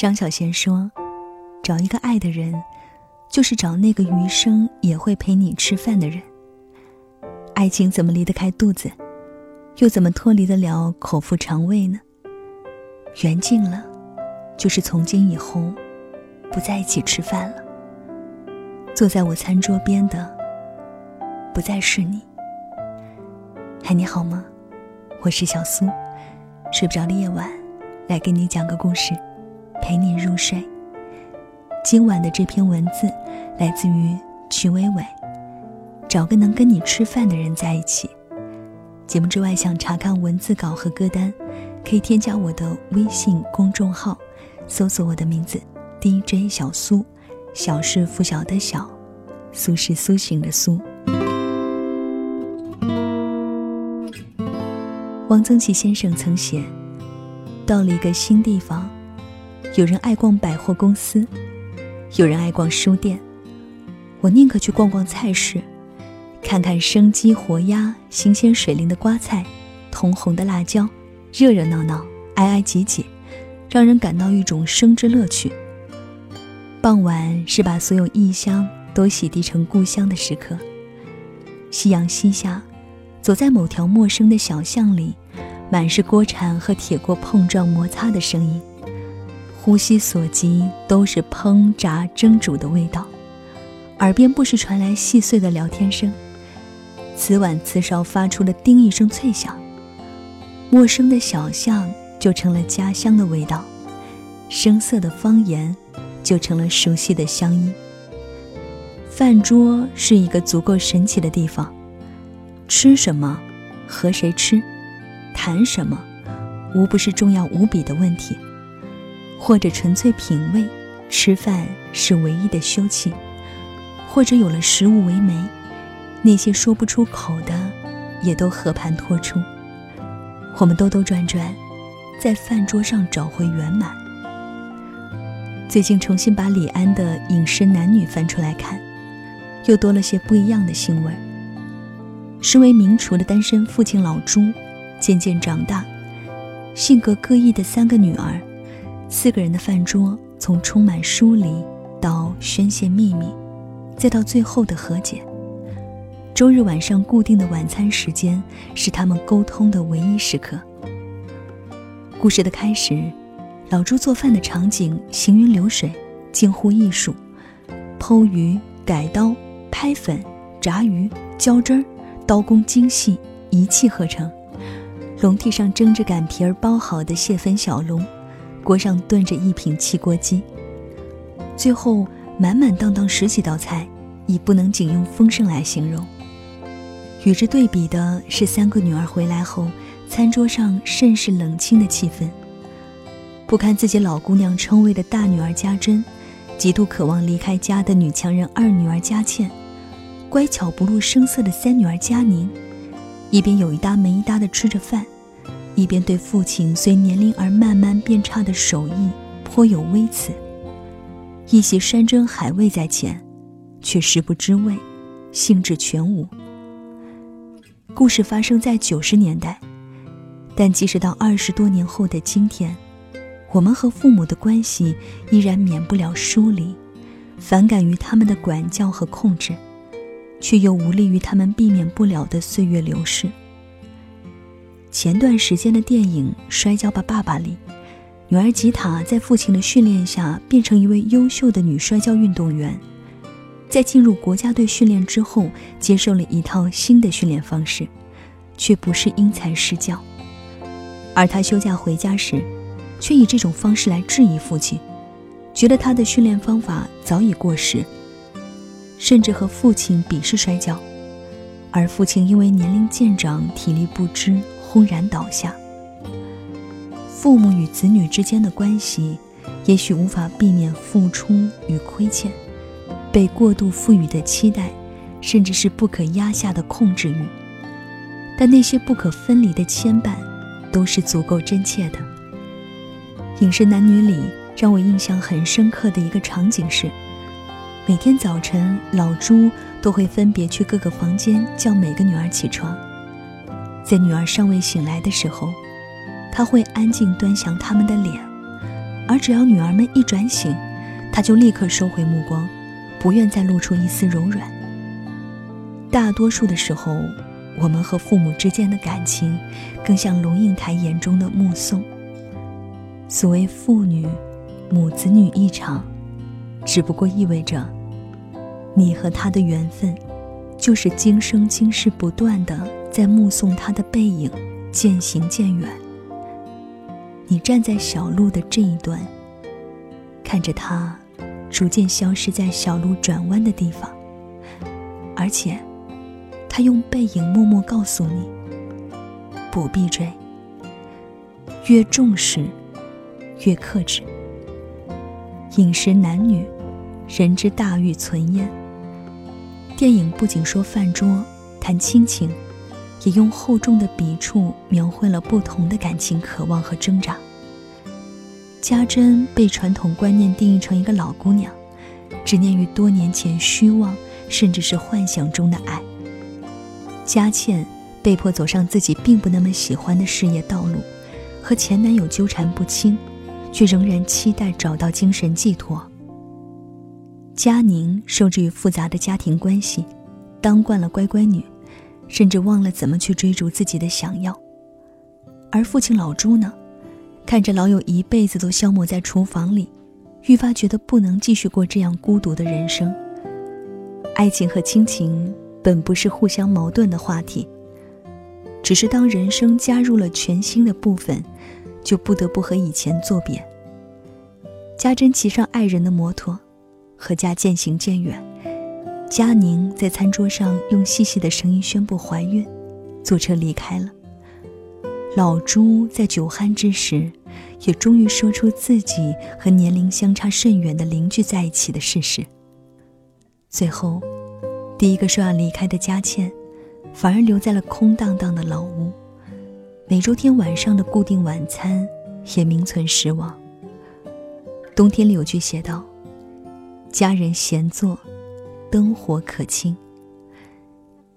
张小娴说：“找一个爱的人，就是找那个余生也会陪你吃饭的人。爱情怎么离得开肚子，又怎么脱离得了口腹肠胃呢？缘尽了，就是从今以后不在一起吃饭了。坐在我餐桌边的，不再是你。嗨，你好吗？我是小苏，睡不着的夜晚，来给你讲个故事。”陪你入睡。今晚的这篇文字来自于曲伟伟。找个能跟你吃饭的人在一起。节目之外，想查看文字稿和歌单，可以添加我的微信公众号，搜索我的名字 DJ 小苏。小是拂晓的小，苏是苏醒的苏。汪曾祺先生曾写：到了一个新地方。有人爱逛百货公司，有人爱逛书店，我宁可去逛逛菜市，看看生鸡活鸭、新鲜水灵的瓜菜、通红的辣椒，热热闹闹、挨挨挤挤，让人感到一种生之乐趣。傍晚是把所有异乡都洗涤成故乡的时刻。夕阳西下，走在某条陌生的小巷里，满是锅铲和铁锅碰撞摩擦的声音。呼吸所及都是烹炸蒸煮的味道，耳边不时传来细碎的聊天声，瓷碗瓷勺发出了叮一声脆响。陌生的小巷就成了家乡的味道，生涩的方言就成了熟悉的乡音。饭桌是一个足够神奇的地方，吃什么，和谁吃，谈什么，无不是重要无比的问题。或者纯粹品味，吃饭是唯一的休憩；或者有了食物为媒，那些说不出口的，也都和盘托出。我们兜兜转转，在饭桌上找回圆满。最近重新把李安的《饮食男女》翻出来看，又多了些不一样的腥味。身为名厨的单身父亲老朱，渐渐长大，性格各异的三个女儿。四个人的饭桌，从充满疏离到宣泄秘密，再到最后的和解。周日晚上固定的晚餐时间，是他们沟通的唯一时刻。故事的开始，老朱做饭的场景行云流水，近乎艺术。剖鱼、改刀、拍粉、炸鱼、浇汁儿，刀工精细，一气呵成。笼屉上蒸着擀皮儿包好的蟹粉小笼。锅上炖着一品汽锅鸡，最后满满当当十几道菜，已不能仅用丰盛来形容。与之对比的是，三个女儿回来后，餐桌上甚是冷清的气氛。不堪自己老姑娘称谓的大女儿家珍，极度渴望离开家的女强人二女儿佳倩，乖巧不露声色的三女儿佳宁，一边有一搭没一搭的吃着饭。一边对父亲随年龄而慢慢变差的手艺颇有微词，一袭山珍海味在前，却食不知味，兴致全无。故事发生在九十年代，但即使到二十多年后的今天，我们和父母的关系依然免不了疏离，反感于他们的管教和控制，却又无力于他们避免不了的岁月流逝。前段时间的电影《摔跤吧，爸爸》里，女儿吉塔在父亲的训练下变成一位优秀的女摔跤运动员。在进入国家队训练之后，接受了一套新的训练方式，却不是因材施教。而她休假回家时，却以这种方式来质疑父亲，觉得他的训练方法早已过时，甚至和父亲鄙视摔跤。而父亲因为年龄渐长，体力不支。轰然倒下。父母与子女之间的关系，也许无法避免付出与亏欠，被过度赋予的期待，甚至是不可压下的控制欲。但那些不可分离的牵绊，都是足够真切的。《影视男女》里让我印象很深刻的一个场景是，每天早晨老朱都会分别去各个房间叫每个女儿起床。在女儿尚未醒来的时候，他会安静端详他们的脸，而只要女儿们一转醒，他就立刻收回目光，不愿再露出一丝柔软。大多数的时候，我们和父母之间的感情，更像龙应台眼中的目送。所谓父女、母子女一场，只不过意味着，你和他的缘分，就是今生今世不断的在目送他的背影渐行渐远。你站在小路的这一端，看着他逐渐消失在小路转弯的地方，而且。他用背影默默告诉你：不必追。越重视，越克制。饮食男女，人之大欲存焉。电影不仅说饭桌谈亲情，也用厚重的笔触描绘了不同的感情渴望和挣扎。家珍被传统观念定义成一个老姑娘，执念于多年前虚妄甚至是幻想中的爱。佳倩被迫走上自己并不那么喜欢的事业道路，和前男友纠缠不清，却仍然期待找到精神寄托。佳宁受制于复杂的家庭关系，当惯了乖乖女，甚至忘了怎么去追逐自己的想要。而父亲老朱呢，看着老友一辈子都消磨在厨房里，愈发觉得不能继续过这样孤独的人生。爱情和亲情。本不是互相矛盾的话题，只是当人生加入了全新的部分，就不得不和以前作别。家珍骑上爱人的摩托，和家渐行渐远。佳宁在餐桌上用细细的声音宣布怀孕，坐车离开了。老朱在酒酣之时，也终于说出自己和年龄相差甚远的邻居在一起的事实。最后。第一个说要离开的佳倩，反而留在了空荡荡的老屋。每周天晚上的固定晚餐也名存实亡。冬天里有句写道：“家人闲坐，灯火可亲。”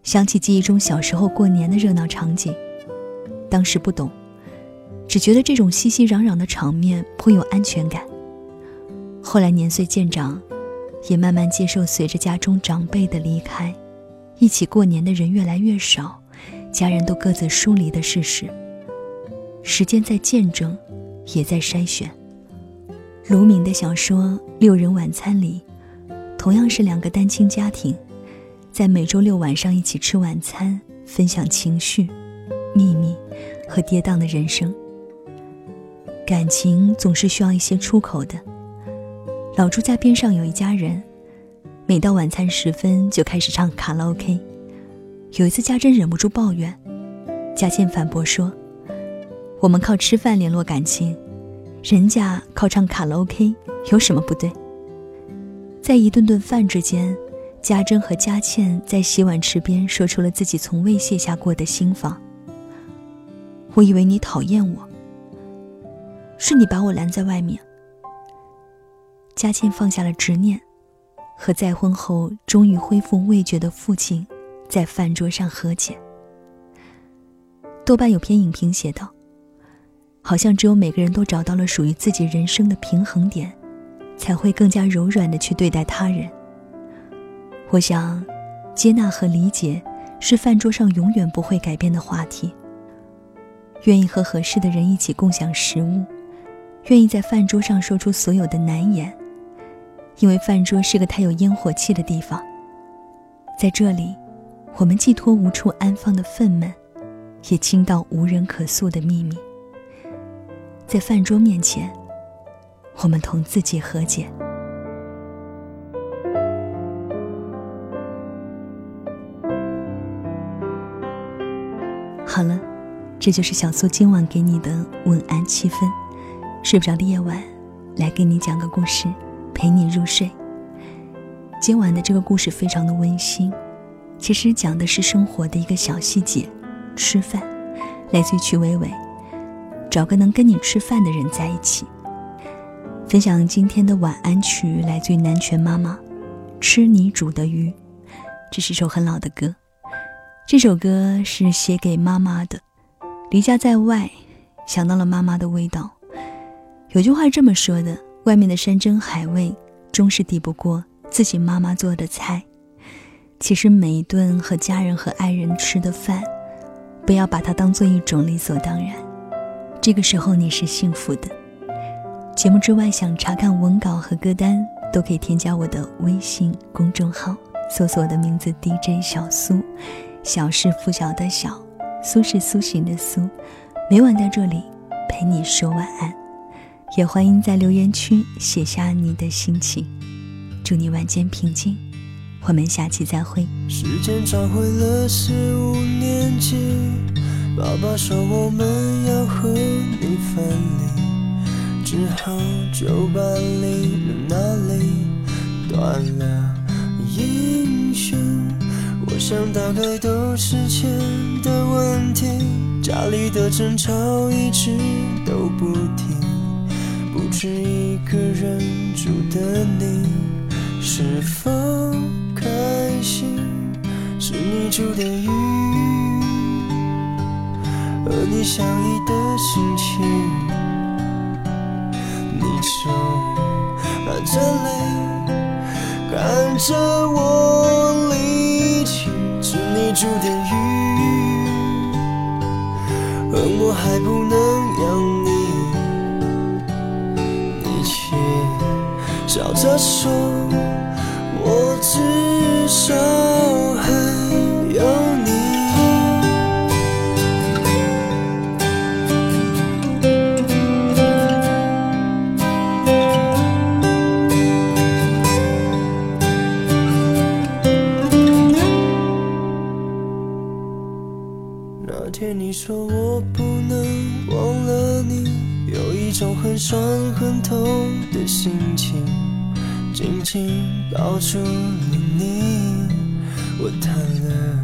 想起记忆中小时候过年的热闹场景，当时不懂，只觉得这种熙熙攘攘的场面颇有安全感。后来年岁渐长。也慢慢接受，随着家中长辈的离开，一起过年的人越来越少，家人都各自疏离的事实。时间在见证，也在筛选。卢敏的小说《六人晚餐》里，同样是两个单亲家庭，在每周六晚上一起吃晚餐，分享情绪、秘密和跌宕的人生。感情总是需要一些出口的。老朱家边上有一家人，每到晚餐时分就开始唱卡拉 OK。有一次，家珍忍不住抱怨，佳倩反驳说：“我们靠吃饭联络感情，人家靠唱卡拉 OK，有什么不对？”在一顿顿饭之间，家珍和佳倩在洗碗池边说出了自己从未卸下过的心房。我以为你讨厌我，是你把我拦在外面。佳倩放下了执念，和再婚后终于恢复味觉的父亲，在饭桌上和解。豆瓣有篇影评写道：“好像只有每个人都找到了属于自己人生的平衡点，才会更加柔软的去对待他人。”我想，接纳和理解是饭桌上永远不会改变的话题。愿意和合适的人一起共享食物，愿意在饭桌上说出所有的难言。因为饭桌是个太有烟火气的地方，在这里，我们寄托无处安放的愤懑，也倾倒无人可诉的秘密。在饭桌面前，我们同自己和解。好了，这就是小苏今晚给你的晚安七分。睡不着的夜晚，来给你讲个故事。陪你入睡。今晚的这个故事非常的温馨，其实讲的是生活的一个小细节，吃饭。来自于曲伟伟，找个能跟你吃饭的人在一起。分享今天的晚安曲，来自于南拳妈妈，《吃你煮的鱼》。这是首很老的歌，这首歌是写给妈妈的。离家在外，想到了妈妈的味道。有句话这么说的：外面的山珍海味，终是抵不过自己妈妈做的菜。其实每一顿和家人和爱人吃的饭，不要把它当做一种理所当然。这个时候你是幸福的。节目之外，想查看文稿和歌单，都可以添加我的微信公众号，搜索我的名字 DJ 小苏。小是拂晓的小，苏是苏醒的苏。每晚在这里陪你说晚安。也欢迎在留言区写下你的心情，祝你晚间平静，我们下期再会。时间找回了四五年级，爸爸说我们要和你分离，只好就把离了哪里断了音讯。我想大概都是钱的问题，家里的争吵一直都不停。不止一个人住的你，是否开心？是你住的鱼，和你相依的心情。着泪，看着我离去，祝你煮的鱼，恨我还不能养。笑着说，我至少说我不能忘了你，有一种很酸很痛的心情。紧紧抱住了你，我叹了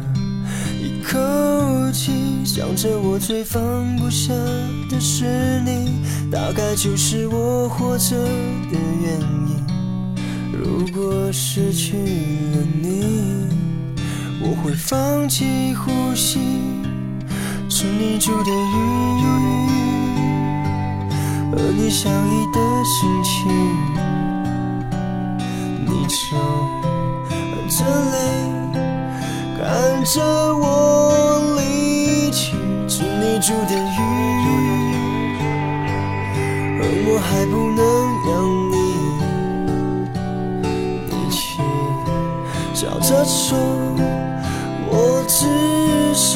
一口气，想着我最放不下的是你，大概就是我活着的原因。如果失去了你，我会放弃呼吸，是你煮的鱼，和你相依的心情。就含着泪，看着我离去，是你煮的鱼，而我还不能养你，你却笑着说，我至少